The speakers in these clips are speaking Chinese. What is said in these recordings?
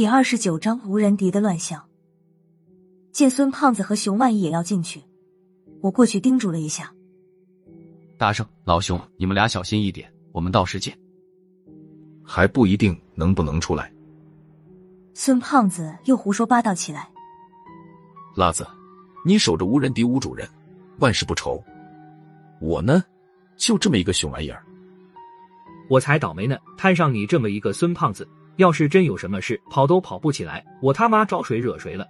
第二十九章无人敌的乱象。见孙胖子和熊万义也要进去，我过去叮嘱了一下。大圣、老熊，你们俩小心一点，我们到时见。还不一定能不能出来。孙胖子又胡说八道起来。辣子，你守着无人敌吴主人，万事不愁。我呢，就这么一个熊玩意儿。我才倒霉呢，摊上你这么一个孙胖子，要是真有什么事，跑都跑不起来，我他妈招谁惹谁了？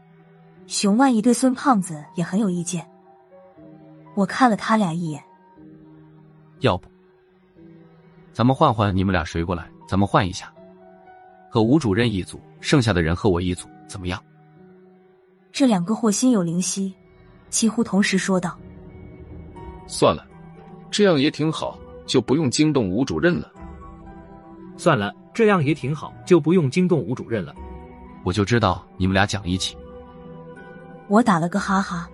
熊万一对孙胖子也很有意见。我看了他俩一眼，要不，咱们换换，你们俩谁过来？咱们换一下，和吴主任一组，剩下的人和我一组，怎么样？这两个货心有灵犀，几乎同时说道：“算了，这样也挺好，就不用惊动吴主任了。算了，这样也挺好，就不用惊动吴主任了。我就知道你们俩讲义气。”我打了个哈哈，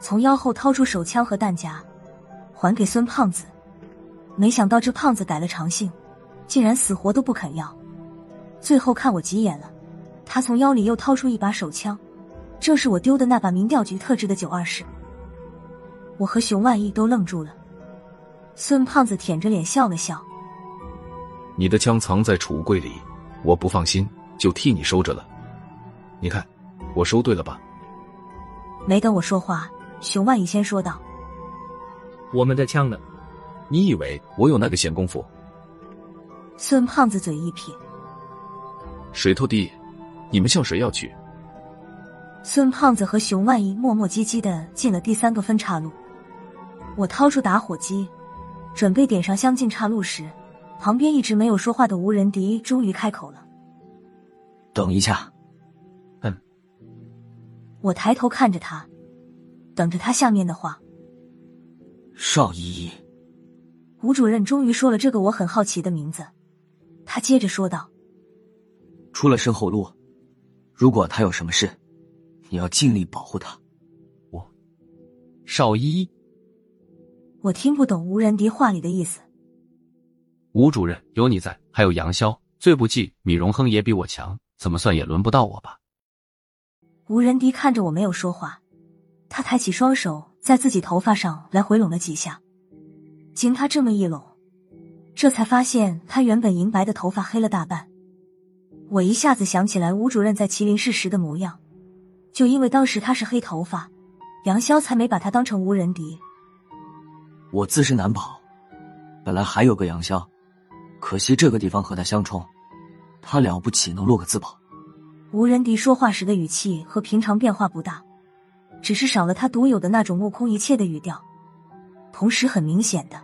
从腰后掏出手枪和弹夹，还给孙胖子。没想到这胖子改了长性。竟然死活都不肯要，最后看我急眼了，他从腰里又掏出一把手枪，正是我丢的那把民调局特制的九二式。我和熊万义都愣住了，孙胖子舔着脸笑了笑：“你的枪藏在储物柜里，我不放心，就替你收着了。你看，我收对了吧？”没等我说话，熊万一先说道：“我们的枪呢？你以为我有那个闲工夫？”孙胖子嘴一撇：“水头地，你们向谁要去？”孙胖子和熊万一磨磨唧唧的进了第三个分岔路。我掏出打火机，准备点上香进岔路时，旁边一直没有说话的吴仁迪终于开口了：“等一下。”嗯。我抬头看着他，等着他下面的话。邵依依，吴主任终于说了这个我很好奇的名字。他接着说道：“出了身后路，如果他有什么事，你要尽力保护他。”我，邵依依，我听不懂吴仁迪话里的意思。吴主任有你在，还有杨潇，最不济米荣亨也比我强，怎么算也轮不到我吧？吴仁迪看着我没有说话，他抬起双手在自己头发上来回拢了几下，经他这么一拢。这才发现，他原本银白的头发黑了大半。我一下子想起来吴主任在麒麟市时的模样，就因为当时他是黑头发，杨潇才没把他当成吴仁迪。我自身难保，本来还有个杨潇，可惜这个地方和他相冲，他了不起能落个自保。吴仁迪说话时的语气和平常变化不大，只是少了他独有的那种目空一切的语调，同时很明显的。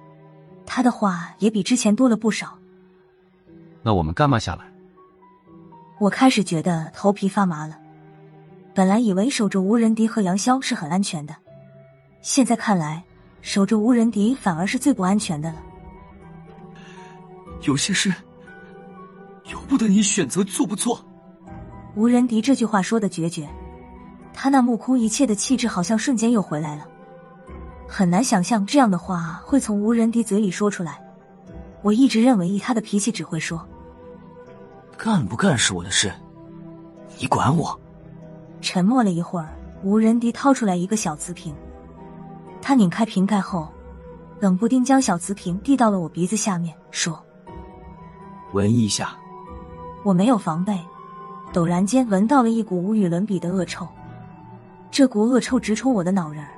他的话也比之前多了不少。那我们干嘛下来？我开始觉得头皮发麻了。本来以为守着吴仁迪和杨潇是很安全的，现在看来，守着吴仁迪反而是最不安全的了。有些事由不得你选择做不做。无人敌这句话说的决绝，他那目空一切的气质好像瞬间又回来了。很难想象这样的话会从无人敌嘴里说出来。我一直认为以他的脾气只会说，干不干是我的事，你管我？沉默了一会儿，无人敌掏出来一个小瓷瓶，他拧开瓶盖后，冷不丁将小瓷瓶递到了我鼻子下面，说：“闻一下。”我没有防备，陡然间闻到了一股无与伦比的恶臭，这股恶臭直冲我的脑仁儿。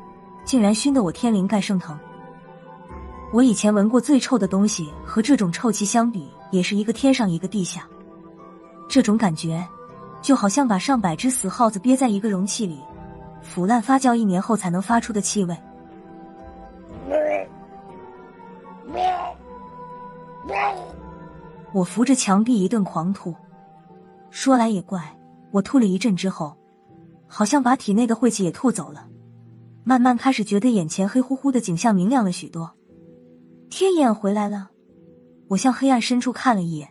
竟然熏得我天灵盖生疼。我以前闻过最臭的东西，和这种臭气相比，也是一个天上一个地下。这种感觉，就好像把上百只死耗子憋在一个容器里，腐烂发酵一年后才能发出的气味。我扶着墙壁一顿狂吐。说来也怪，我吐了一阵之后，好像把体内的晦气也吐走了。慢慢开始觉得眼前黑乎乎的景象明亮了许多，天眼回来了。我向黑暗深处看了一眼，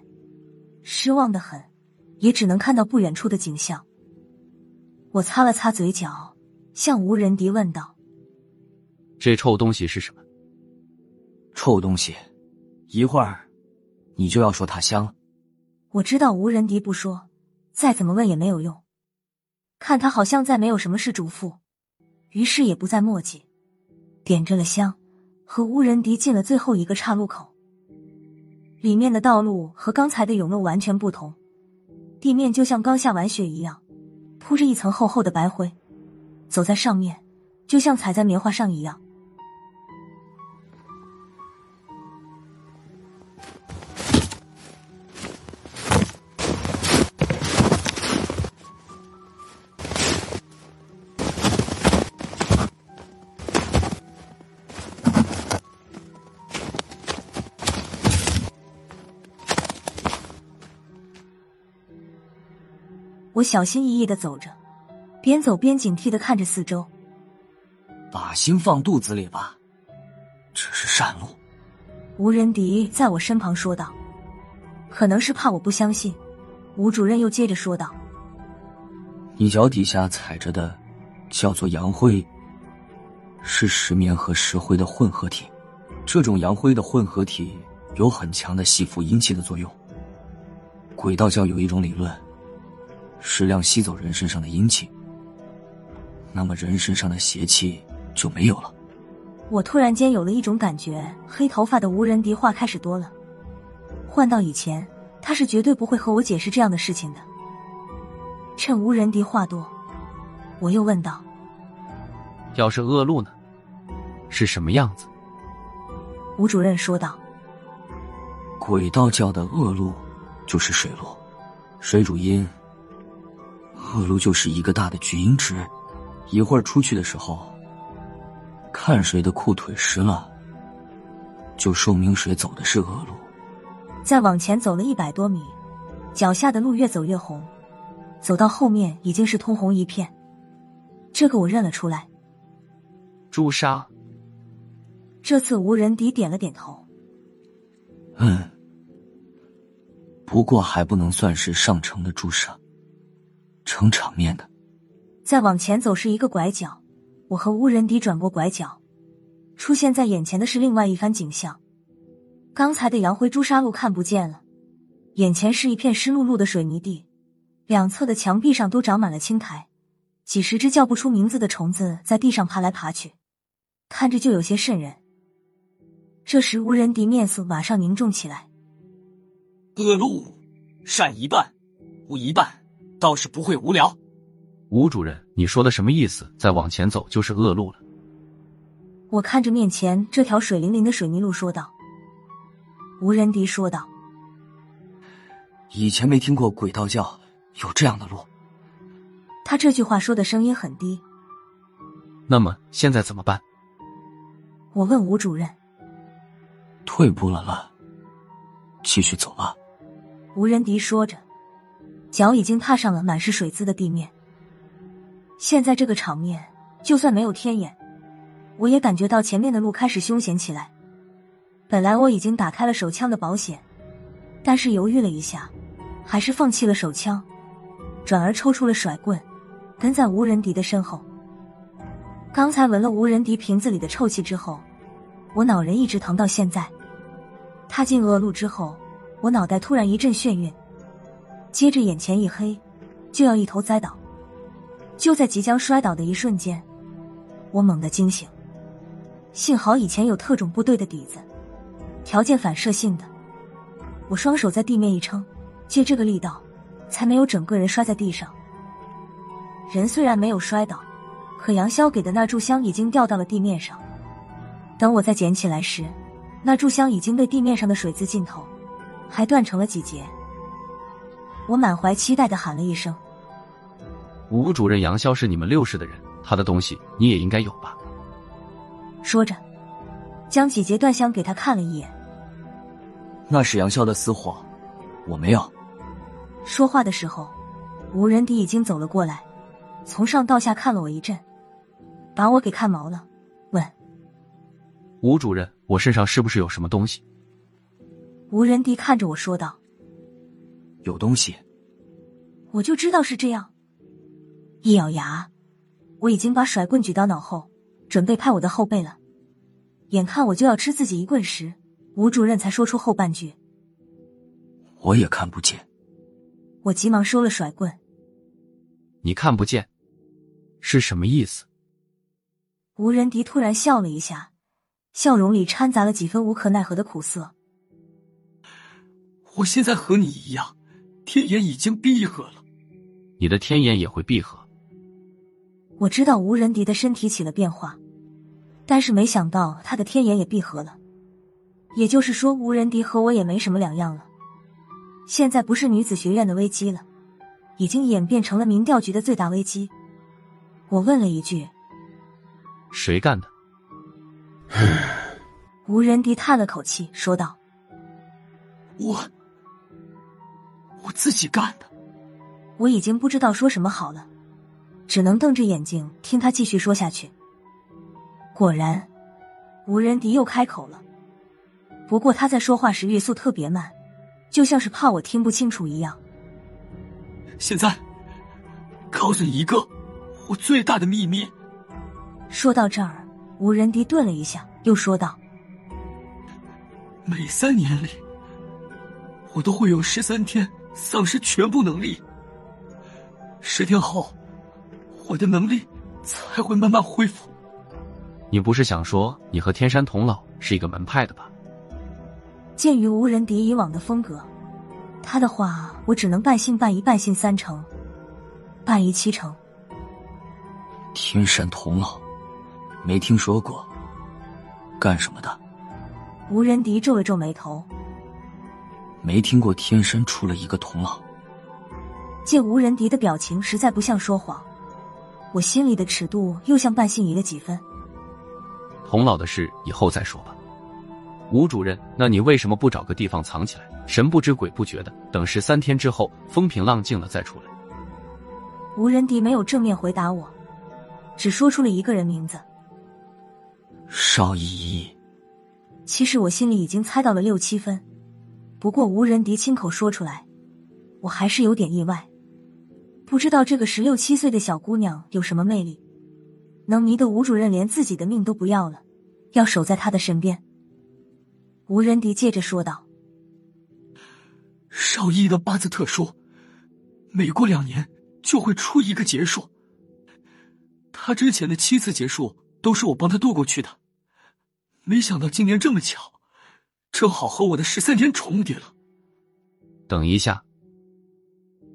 失望的很，也只能看到不远处的景象。我擦了擦嘴角，向无人敌问道：“这臭东西是什么？”臭东西，一会儿你就要说他香了。我知道无人敌不说，再怎么问也没有用。看他好像再没有什么事嘱咐，于是也不再墨迹，点着了香，和无人迪进了最后一个岔路口。里面的道路和刚才的甬路完全不同，地面就像刚下完雪一样，铺着一层厚厚的白灰，走在上面就像踩在棉花上一样。小心翼翼的走着，边走边警惕的看着四周。把心放肚子里吧，这是善路。吴仁迪在我身旁说道：“可能是怕我不相信。”吴主任又接着说道：“你脚底下踩着的叫做阳灰，是石棉和石灰的混合体。这种阳灰的混合体有很强的吸附阴气的作用。鬼道教有一种理论。”适量吸走人身上的阴气，那么人身上的邪气就没有了。我突然间有了一种感觉，黑头发的无人敌话开始多了。换到以前，他是绝对不会和我解释这样的事情的。趁无人敌话多，我又问道：“要是恶露呢？是什么样子？”吴主任说道：“鬼道教的恶露就是水路，水主阴。”恶路就是一个大的巨阴池，一会儿出去的时候，看谁的裤腿湿了，就说明谁走的是恶路。再往前走了一百多米，脚下的路越走越红，走到后面已经是通红一片。这个我认了出来，朱砂。这次无人敌点了点头，嗯，不过还不能算是上乘的朱砂。撑场面的。再往前走是一个拐角，我和乌人迪转过拐角，出现在眼前的是另外一番景象。刚才的杨辉朱砂路看不见了，眼前是一片湿漉漉的水泥地，两侧的墙壁上都长满了青苔，几十只叫不出名字的虫子在地上爬来爬去，看着就有些瘆人。这时，乌人迪面色马上凝重起来。恶路，善一半，无一半。倒是不会无聊，吴主任，你说的什么意思？再往前走就是恶路了。我看着面前这条水灵灵的水泥路说道。吴仁迪说道：“以前没听过鬼道教有这样的路。”他这句话说的声音很低。那么现在怎么办？我问吴主任。退步了了，继续走吧。吴仁迪说着。脚已经踏上了满是水渍的地面。现在这个场面，就算没有天眼，我也感觉到前面的路开始凶险起来。本来我已经打开了手枪的保险，但是犹豫了一下，还是放弃了手枪，转而抽出了甩棍，跟在吴仁迪的身后。刚才闻了吴仁迪瓶子里的臭气之后，我脑仁一直疼到现在。踏进恶路之后，我脑袋突然一阵眩晕。接着眼前一黑，就要一头栽倒。就在即将摔倒的一瞬间，我猛地惊醒。幸好以前有特种部队的底子，条件反射性的，我双手在地面一撑，借这个力道，才没有整个人摔在地上。人虽然没有摔倒，可杨潇给的那炷香已经掉到了地面上。等我再捡起来时，那炷香已经被地面上的水渍浸透，还断成了几节。我满怀期待的喊了一声：“吴主任杨潇是你们六室的人，他的东西你也应该有吧？”说着，将几节断香给他看了一眼。那是杨潇的私货，我没有。说话的时候，吴仁迪已经走了过来，从上到下看了我一阵，把我给看毛了，问：“吴主任，我身上是不是有什么东西？”吴仁迪看着我说道。有东西，我就知道是这样。一咬牙，我已经把甩棍举到脑后，准备拍我的后背了。眼看我就要吃自己一棍时，吴主任才说出后半句：“我也看不见。”我急忙收了甩棍。你看不见，是什么意思？吴仁迪突然笑了一下，笑容里掺杂了几分无可奈何的苦涩。我现在和你一样，天眼已经闭合了。你的天眼也会闭合。我知道吴仁迪的身体起了变化，但是没想到他的天眼也闭合了。也就是说，吴仁迪和我也没什么两样了。现在不是女子学院的危机了，已经演变成了民调局的最大危机。我问了一句：“谁干的？”吴仁迪叹了口气，说道：“我，我自己干的。”我已经不知道说什么好了。只能瞪着眼睛听他继续说下去。果然，吴仁迪又开口了。不过他在说话时语速特别慢，就像是怕我听不清楚一样。现在，告诉你一个我最大的秘密。说到这儿，吴仁迪顿了一下，又说道：“每三年里，我都会有十三天丧失全部能力。十天后。”我的能力才会慢慢恢复。你不是想说你和天山童姥是一个门派的吧？鉴于无人敌以往的风格，他的话我只能半信半疑，半信三成，半疑七成。天山童姥，没听说过，干什么的？吴仁迪皱了皱眉头，没听过天山出了一个童姥。见吴仁迪的表情实在不像说谎。我心里的尺度又像半信疑了几分。童老的事以后再说吧。吴主任，那你为什么不找个地方藏起来，神不知鬼不觉的，等十三天之后风平浪静了再出来？吴仁迪没有正面回答我，只说出了一个人名字：邵依依。其实我心里已经猜到了六七分，不过吴仁迪亲口说出来，我还是有点意外。不知道这个十六七岁的小姑娘有什么魅力，能迷得吴主任连自己的命都不要了，要守在她的身边。吴仁迪接着说道：“邵一的八字特殊，每过两年就会出一个劫数。他之前的七次劫数都是我帮他渡过去的，没想到今年这么巧，正好和我的十三天重叠了。”等一下。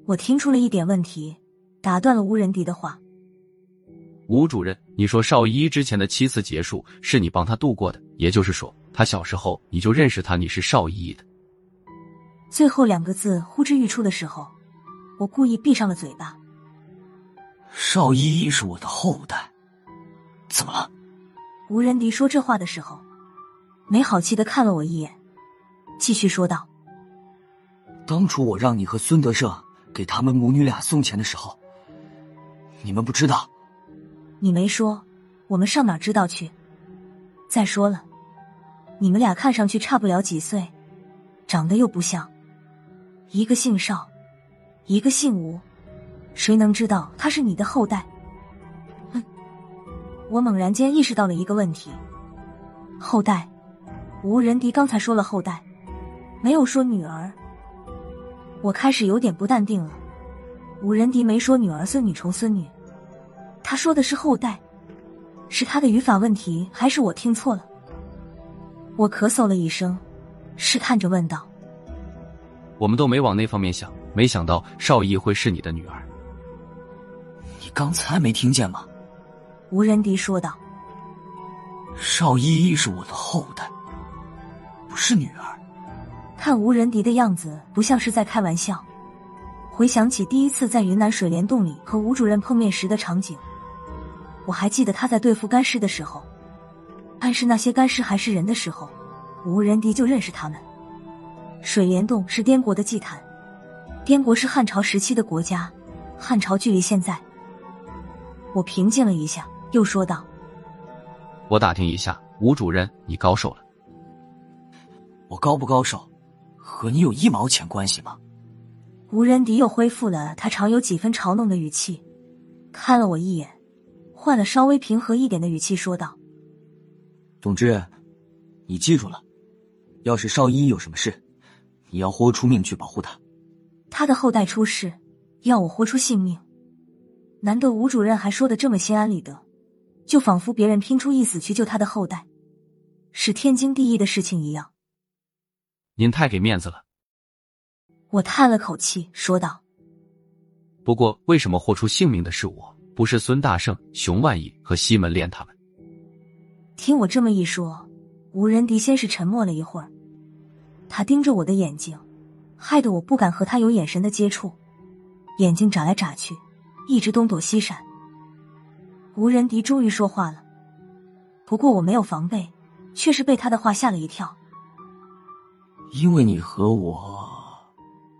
我听出了一点问题，打断了吴仁迪的话。吴主任，你说邵依之前的七次结束是你帮他度过的，也就是说，他小时候你就认识他，你是邵依的。最后两个字呼之欲出的时候，我故意闭上了嘴巴。邵依依是我的后代，怎么了？吴仁迪说这话的时候，没好气的看了我一眼，继续说道：“当初我让你和孙德胜。”给他们母女俩送钱的时候，你们不知道。你没说，我们上哪知道去？再说了，你们俩看上去差不了几岁，长得又不像，一个姓邵，一个姓吴，谁能知道他是你的后代？哼！我猛然间意识到了一个问题：后代。吴仁迪刚才说了后代，没有说女儿。我开始有点不淡定了。吴仁迪没说女儿、孙女、重孙女，他说的是后代，是他的语法问题，还是我听错了？我咳嗽了一声，试探着问道：“我们都没往那方面想，没想到邵逸会是你的女儿。你刚才没听见吗？”吴仁迪说道：“邵依依是我的后代，不是女儿。”看吴仁迪的样子，不像是在开玩笑。回想起第一次在云南水帘洞里和吴主任碰面时的场景，我还记得他在对付干尸的时候，暗示那些干尸还是人的时候，吴仁迪就认识他们。水帘洞是滇国的祭坛，滇国是汉朝时期的国家，汉朝距离现在……我平静了一下，又说道：“我打听一下，吴主任，你高寿了？我高不高瘦？”和你有一毛钱关系吗？吴仁迪又恢复了他常有几分嘲弄的语气，看了我一眼，换了稍微平和一点的语气说道：“总之，你记住了，要是邵依依有什么事，你要豁出命去保护他。他的后代出事，要我豁出性命。难得吴主任还说的这么心安理得，就仿佛别人拼出一死去救他的后代，是天经地义的事情一样。您太给面子了。我叹了口气，说道：“不过，为什么豁出性命的是我，不是孙大圣、熊万义和西门莲他们？”听我这么一说，吴仁迪先是沉默了一会儿，他盯着我的眼睛。害得我不敢和他有眼神的接触，眼睛眨来眨去，一直东躲西闪。吴仁迪终于说话了，不过我没有防备，却是被他的话吓了一跳。因为你和我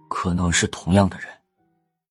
可能是同样的人。